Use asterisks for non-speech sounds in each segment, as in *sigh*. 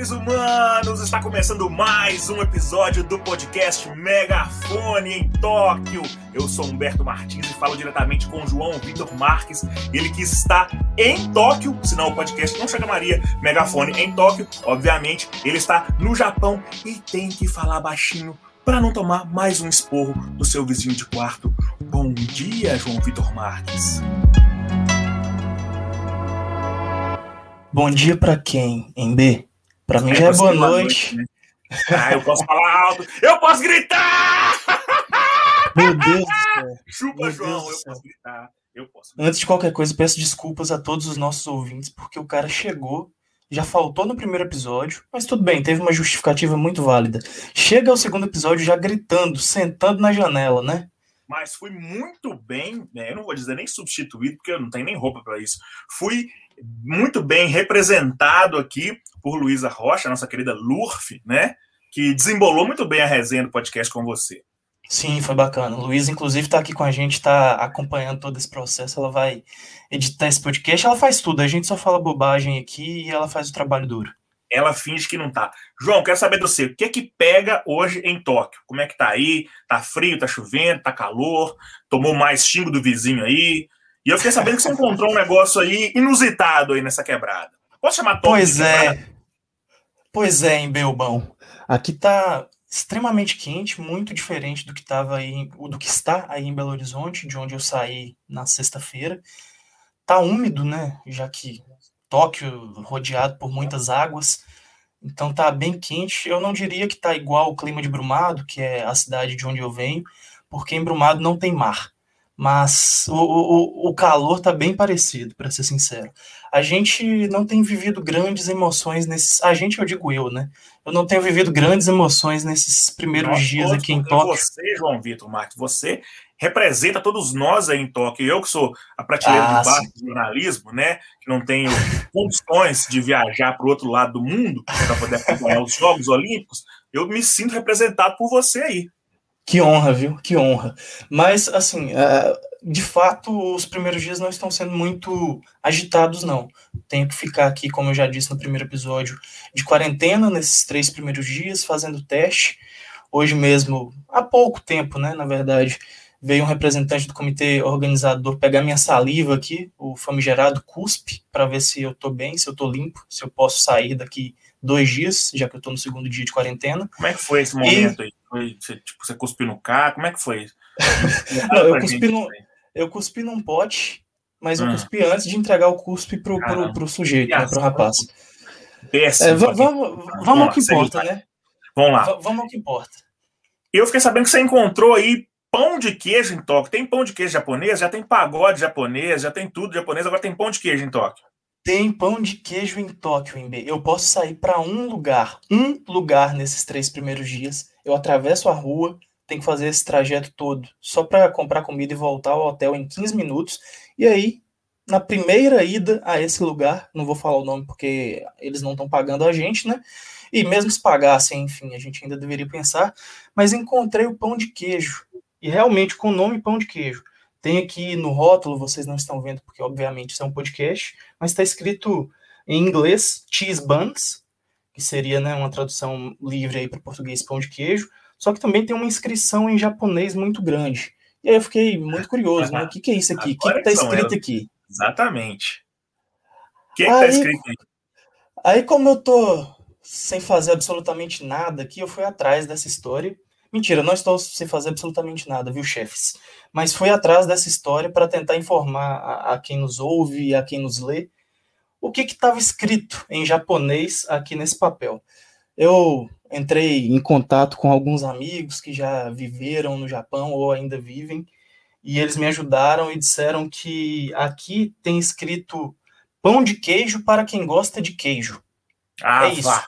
seres humanos! Está começando mais um episódio do podcast Megafone em Tóquio. Eu sou Humberto Martins e falo diretamente com João Vitor Marques, ele que está em Tóquio, senão o podcast não chamaria Megafone em Tóquio. Obviamente, ele está no Japão e tem que falar baixinho para não tomar mais um esporro do seu vizinho de quarto. Bom dia, João Vitor Marques. Bom dia para quem, em B? Para mim já é boa noite. noite né? Ah, eu posso falar alto, eu posso gritar! Meu Deus do céu. Chupa, Meu João, eu posso gritar. Eu posso. Antes de qualquer coisa, peço desculpas a todos os nossos ouvintes, porque o cara chegou, já faltou no primeiro episódio, mas tudo bem, teve uma justificativa muito válida. Chega ao segundo episódio já gritando, sentando na janela, né? Mas fui muito bem, né? eu não vou dizer nem substituído, porque eu não tenho nem roupa para isso. Fui muito bem representado aqui por Luísa Rocha, nossa querida Lurf, né? Que desembolou muito bem a resenha do podcast com você. Sim, foi bacana. Luísa, inclusive, está aqui com a gente, está acompanhando todo esse processo. Ela vai editar esse podcast, ela faz tudo. A gente só fala bobagem aqui e ela faz o trabalho duro. Ela finge que não tá. João, quero saber do você. O que é que pega hoje em Tóquio? Como é que tá aí? Tá frio, tá chovendo, tá calor? Tomou mais xingo do vizinho aí? E eu fiquei sabendo que você encontrou um negócio aí inusitado aí nessa quebrada. Posso chamar Tom Pois é. Pois é, em Belbão. Aqui tá extremamente quente, muito diferente do que estava aí, do que está aí em Belo Horizonte, de onde eu saí na sexta-feira. Tá úmido, né? Já que Tóquio rodeado por muitas águas. Então tá bem quente. Eu não diria que tá igual o clima de Brumado, que é a cidade de onde eu venho, porque em Brumado não tem mar mas o, o, o calor está bem parecido, para ser sincero. A gente não tem vivido grandes emoções nesses. A gente, eu digo eu, né? Eu não tenho vivido grandes emoções nesses primeiros nós dias aqui em Tóquio. Você, João Vitor Marques, você representa todos nós aí em Tóquio. Eu que sou a prateleira ah, de baixo do jornalismo, né? Que não tenho condições de viajar para o outro lado do mundo para poder acompanhar os Jogos Olímpicos, eu me sinto representado por você aí. Que honra, viu? Que honra. Mas, assim, é, de fato, os primeiros dias não estão sendo muito agitados, não. Tenho que ficar aqui, como eu já disse no primeiro episódio, de quarentena nesses três primeiros dias, fazendo teste. Hoje mesmo, há pouco tempo, né, na verdade, veio um representante do comitê organizador pegar minha saliva aqui, o famigerado CUSP, para ver se eu estou bem, se eu estou limpo, se eu posso sair daqui dois dias, já que eu estou no segundo dia de quarentena. Como é que foi esse momento e... aí? Foi, você, tipo, você cuspiu no carro? Como é que foi? *laughs* Não, eu, cuspi no, eu cuspi num pote, mas eu hum. cuspi antes de entregar o cuspe pro, pro, pro sujeito, né, pro rapaz. Péssimo. É, vamos, vamos ao que importa, né? Vamos lá. V vamos ao que importa. Eu fiquei sabendo que você encontrou aí pão de queijo em Tóquio. Tem pão de queijo japonês, já tem pagode japonês, já tem tudo japonês, agora tem pão de queijo em Tóquio. Tem pão de queijo em Tóquio, em B. Eu posso sair para um lugar, um lugar nesses três primeiros dias eu atravesso a rua, tenho que fazer esse trajeto todo só para comprar comida e voltar ao hotel em 15 minutos. E aí, na primeira ida a esse lugar, não vou falar o nome porque eles não estão pagando a gente, né? E mesmo se pagassem, enfim, a gente ainda deveria pensar, mas encontrei o pão de queijo. E realmente com o nome pão de queijo. Tem aqui no rótulo, vocês não estão vendo porque obviamente isso é um podcast, mas está escrito em inglês cheese buns, que seria né, uma tradução livre para português pão de queijo, só que também tem uma inscrição em japonês muito grande. E aí eu fiquei muito curioso, né? O que, que é isso aqui? O que está escrito aqui? Exatamente. O que está escrito aí? Aí, como eu tô sem fazer absolutamente nada aqui, eu fui atrás dessa história. Mentira, não estou sem fazer absolutamente nada, viu, chefes? Mas fui atrás dessa história para tentar informar a, a, quem nos ouve e a quem nos lê o que estava escrito em japonês aqui nesse papel. Eu entrei em contato com alguns amigos que já viveram no Japão ou ainda vivem, e eles me ajudaram e disseram que aqui tem escrito pão de queijo para quem gosta de queijo. Ah, é isso. Vá.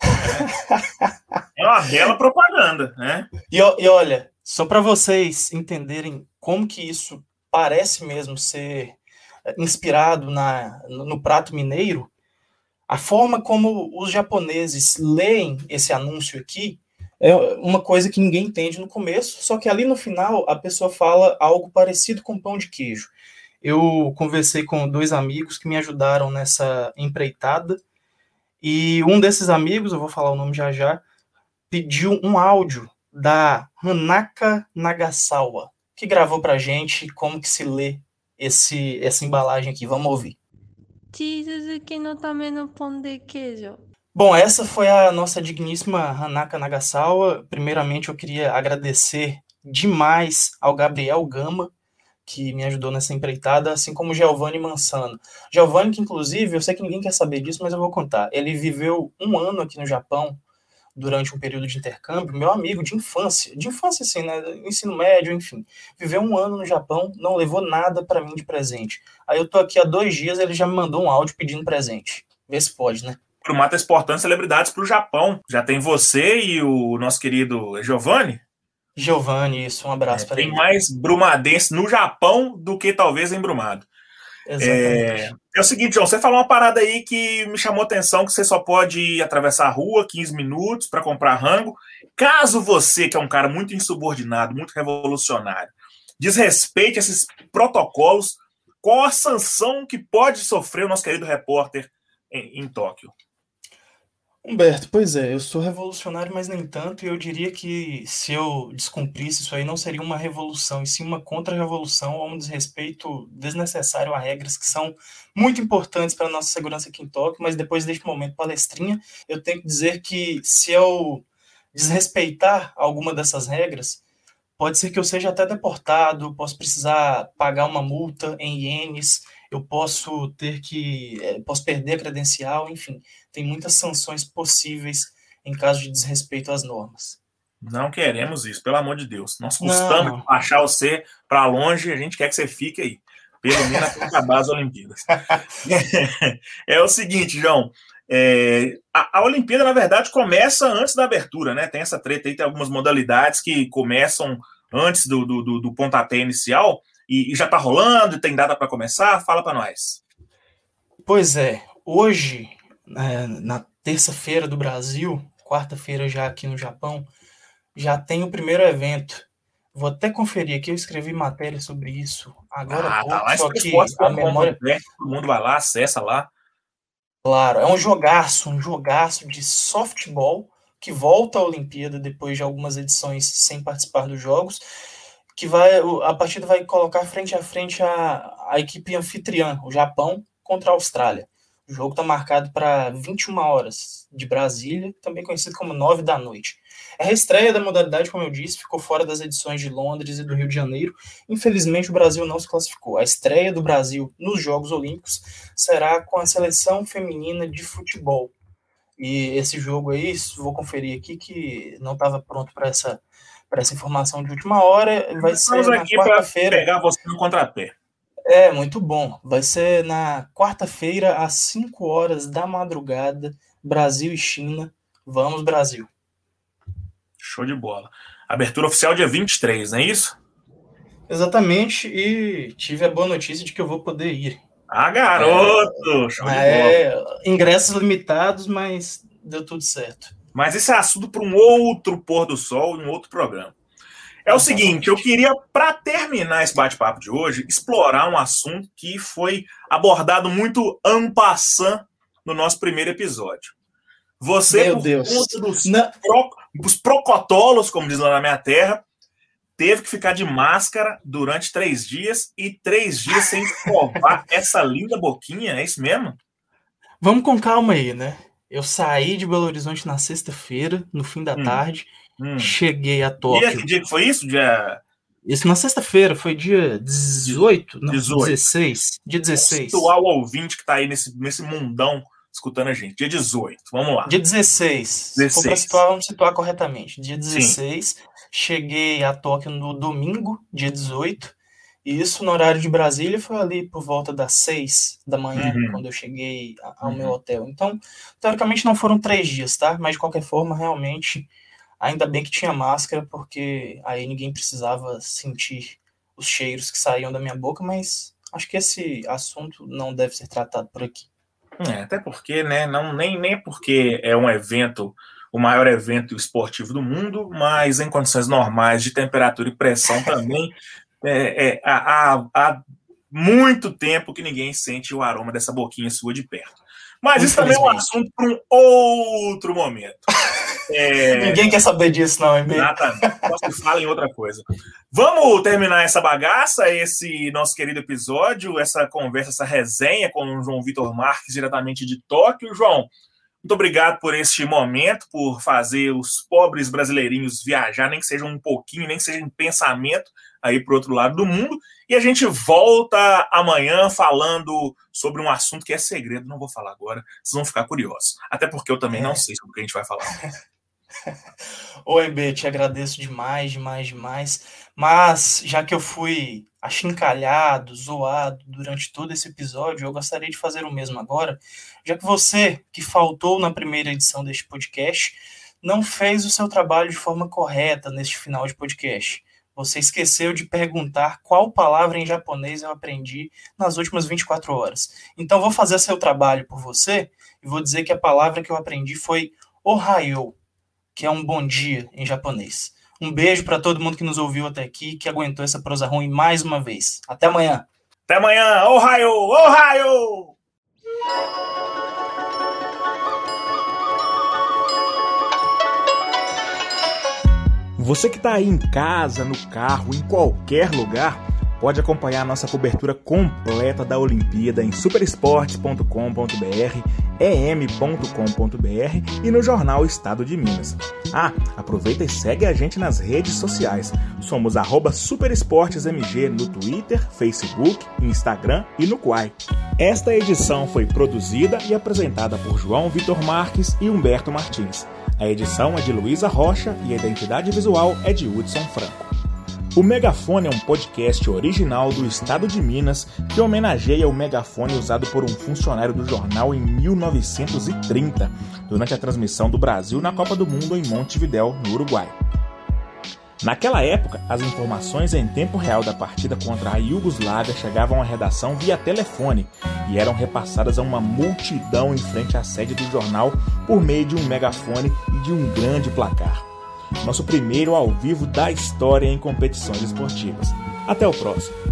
*laughs* É uma bela propaganda, né? E, e olha, só para vocês entenderem como que isso parece mesmo ser inspirado na, no prato mineiro, a forma como os japoneses leem esse anúncio aqui é uma coisa que ninguém entende no começo, só que ali no final a pessoa fala algo parecido com pão de queijo. Eu conversei com dois amigos que me ajudaram nessa empreitada E um desses amigos, eu vou falar o nome já já, pediu um áudio da Hanaka Nagasawa, que gravou pra gente como que se lê esse, essa embalagem aqui. Vamos ouvir. Bom, essa foi a nossa digníssima Hanaka Nagasawa. Primeiramente, eu queria agradecer demais ao Gabriel Gama, que me ajudou nessa empreitada, assim como Giovanni Mansano. Giovanni, que inclusive, eu sei que ninguém quer saber disso, mas eu vou contar. Ele viveu um ano aqui no Japão durante um período de intercâmbio, meu amigo de infância, de infância assim, né, ensino médio, enfim, viveu um ano no Japão, não levou nada para mim de presente. Aí eu tô aqui há dois dias, ele já me mandou um áudio pedindo presente. Vê se pode, né? O Mata exportando celebridades para o Japão. Já tem você e o nosso querido Giovanni, Giovanni, isso, um abraço é, para ele. Tem mais brumadense no Japão do que talvez em Brumado. É, é, o seguinte, João, você falou uma parada aí que me chamou atenção, que você só pode atravessar a rua 15 minutos para comprar rango. Caso você, que é um cara muito insubordinado, muito revolucionário, desrespeite esses protocolos, qual a sanção que pode sofrer o nosso querido repórter em, em Tóquio? Humberto, pois é, eu sou revolucionário, mas nem tanto, e eu diria que se eu descumprisse isso aí não seria uma revolução, e sim uma contra-revolução ou um desrespeito desnecessário a regras que são muito importantes para a nossa segurança aqui em Tóquio, mas depois deste momento palestrinha, eu tenho que dizer que se eu desrespeitar alguma dessas regras, pode ser que eu seja até deportado, posso precisar pagar uma multa em ienes, eu posso ter que. É, posso perder a credencial, enfim, tem muitas sanções possíveis em caso de desrespeito às normas. Não queremos isso, pelo amor de Deus. Nós custamos achar você para longe, a gente quer que você fique aí. Pelo menos até acabar as Olimpíadas. *laughs* é o seguinte, João. É, a, a, Olimpíada, na verdade, começa antes da abertura, né? Tem essa treta aí, tem algumas modalidades que começam antes do, do, do, do pontapé inicial e, e já está rolando, tem data para começar? Fala para nós. Pois é, hoje, é, na terça-feira do Brasil, quarta-feira já aqui no Japão, já tem o primeiro evento. Vou até conferir aqui, eu escrevi matéria sobre isso agora. Ah, tá lá só que a memória. Todo mundo vai lá, acessa lá. Claro, é um jogaço, um jogaço de softball que volta à Olimpíada depois de algumas edições sem participar dos jogos que vai a partida vai colocar frente a frente a, a equipe anfitriã, o Japão, contra a Austrália. O jogo está marcado para 21 horas de Brasília, também conhecido como 9 da noite. É a estreia da modalidade, como eu disse, ficou fora das edições de Londres e do Rio de Janeiro. Infelizmente, o Brasil não se classificou. A estreia do Brasil nos Jogos Olímpicos será com a seleção feminina de futebol. E esse jogo aí, vou conferir aqui que não estava pronto para essa para essa informação de última hora. Vai Estamos ser aqui para pegar você no contrapé. É, muito bom. Vai ser na quarta-feira, às 5 horas da madrugada, Brasil e China. Vamos, Brasil. Show de bola. Abertura oficial dia 23, não é isso? Exatamente, e tive a boa notícia de que eu vou poder ir. Ah, garoto! É, Show de é, bola. Ingressos limitados, mas deu tudo certo. Mas esse é assunto para um outro pôr do sol, um outro programa. É o seguinte, eu queria, para terminar esse bate-papo de hoje, explorar um assunto que foi abordado muito en passant no nosso primeiro episódio. Você, Meu por Deus. conta dos, pro, dos procotolos, como diz lá na minha terra, teve que ficar de máscara durante três dias e três dias sem *laughs* provar essa linda boquinha, é isso mesmo? Vamos com calma aí, né? Eu saí de Belo Horizonte na sexta-feira, no fim da hum, tarde. Hum. Cheguei a Tóquio. Dia, que dia que foi isso? Dia. Isso na sexta-feira, foi dia 18, não, 18. 16. Dia 16. O ouvinte que tá aí nesse, nesse mundão escutando a gente. Dia 18, vamos lá. Dia 16. 16. Se for situar, vamos situar corretamente. Dia 16, Sim. cheguei a Tóquio no domingo, dia 18. E isso no horário de Brasília foi ali por volta das seis da manhã, uhum. quando eu cheguei ao uhum. meu hotel. Então, teoricamente não foram três dias, tá? Mas de qualquer forma, realmente, ainda bem que tinha máscara, porque aí ninguém precisava sentir os cheiros que saíam da minha boca, mas acho que esse assunto não deve ser tratado por aqui. É, até porque, né? Não, nem, nem porque é um evento, o maior evento esportivo do mundo, mas em condições normais de temperatura e pressão *laughs* também. É, é, há, há muito tempo que ninguém sente o aroma dessa boquinha sua de perto. Mas isso também é um assunto para um outro momento. *laughs* É... Ninguém quer saber disso, não, hein, Exatamente. Posso que fala em outra coisa. Vamos terminar essa bagaça, esse nosso querido episódio, essa conversa, essa resenha com o João Vitor Marques, diretamente de Tóquio. João, muito obrigado por este momento, por fazer os pobres brasileirinhos viajar, nem que seja um pouquinho, nem que seja em pensamento, aí para o outro lado do mundo. E a gente volta amanhã falando sobre um assunto que é segredo, não vou falar agora, vocês vão ficar curiosos. Até porque eu também é. não sei sobre o que a gente vai falar. *laughs* Oi, B, te agradeço demais, demais, demais. Mas já que eu fui achincalhado, zoado durante todo esse episódio, eu gostaria de fazer o mesmo agora, já que você, que faltou na primeira edição deste podcast, não fez o seu trabalho de forma correta neste final de podcast. Você esqueceu de perguntar qual palavra em japonês eu aprendi nas últimas 24 horas. Então vou fazer seu trabalho por você e vou dizer que a palavra que eu aprendi foi Ohio, que é um bom dia em japonês. Um beijo para todo mundo que nos ouviu até aqui, que aguentou essa prosa ruim mais uma vez. Até amanhã. Até amanhã. Ohio! Ohio! Você que está aí em casa, no carro, em qualquer lugar, pode acompanhar nossa cobertura completa da Olimpíada em superesportes.com.br, em.com.br e no jornal Estado de Minas. Ah, aproveita e segue a gente nas redes sociais. Somos superesportesmg no Twitter, Facebook, Instagram e no Quai. Esta edição foi produzida e apresentada por João Vitor Marques e Humberto Martins. A edição é de Luísa Rocha e a identidade visual é de Hudson Franco. O Megafone é um podcast original do estado de Minas que homenageia o megafone usado por um funcionário do jornal em 1930, durante a transmissão do Brasil na Copa do Mundo em Montevidéu, no Uruguai. Naquela época, as informações em tempo real da partida contra a Iugoslávia chegavam à redação via telefone e eram repassadas a uma multidão em frente à sede do jornal por meio de um megafone e de um grande placar nosso primeiro ao vivo da história em competições esportivas. Até o próximo!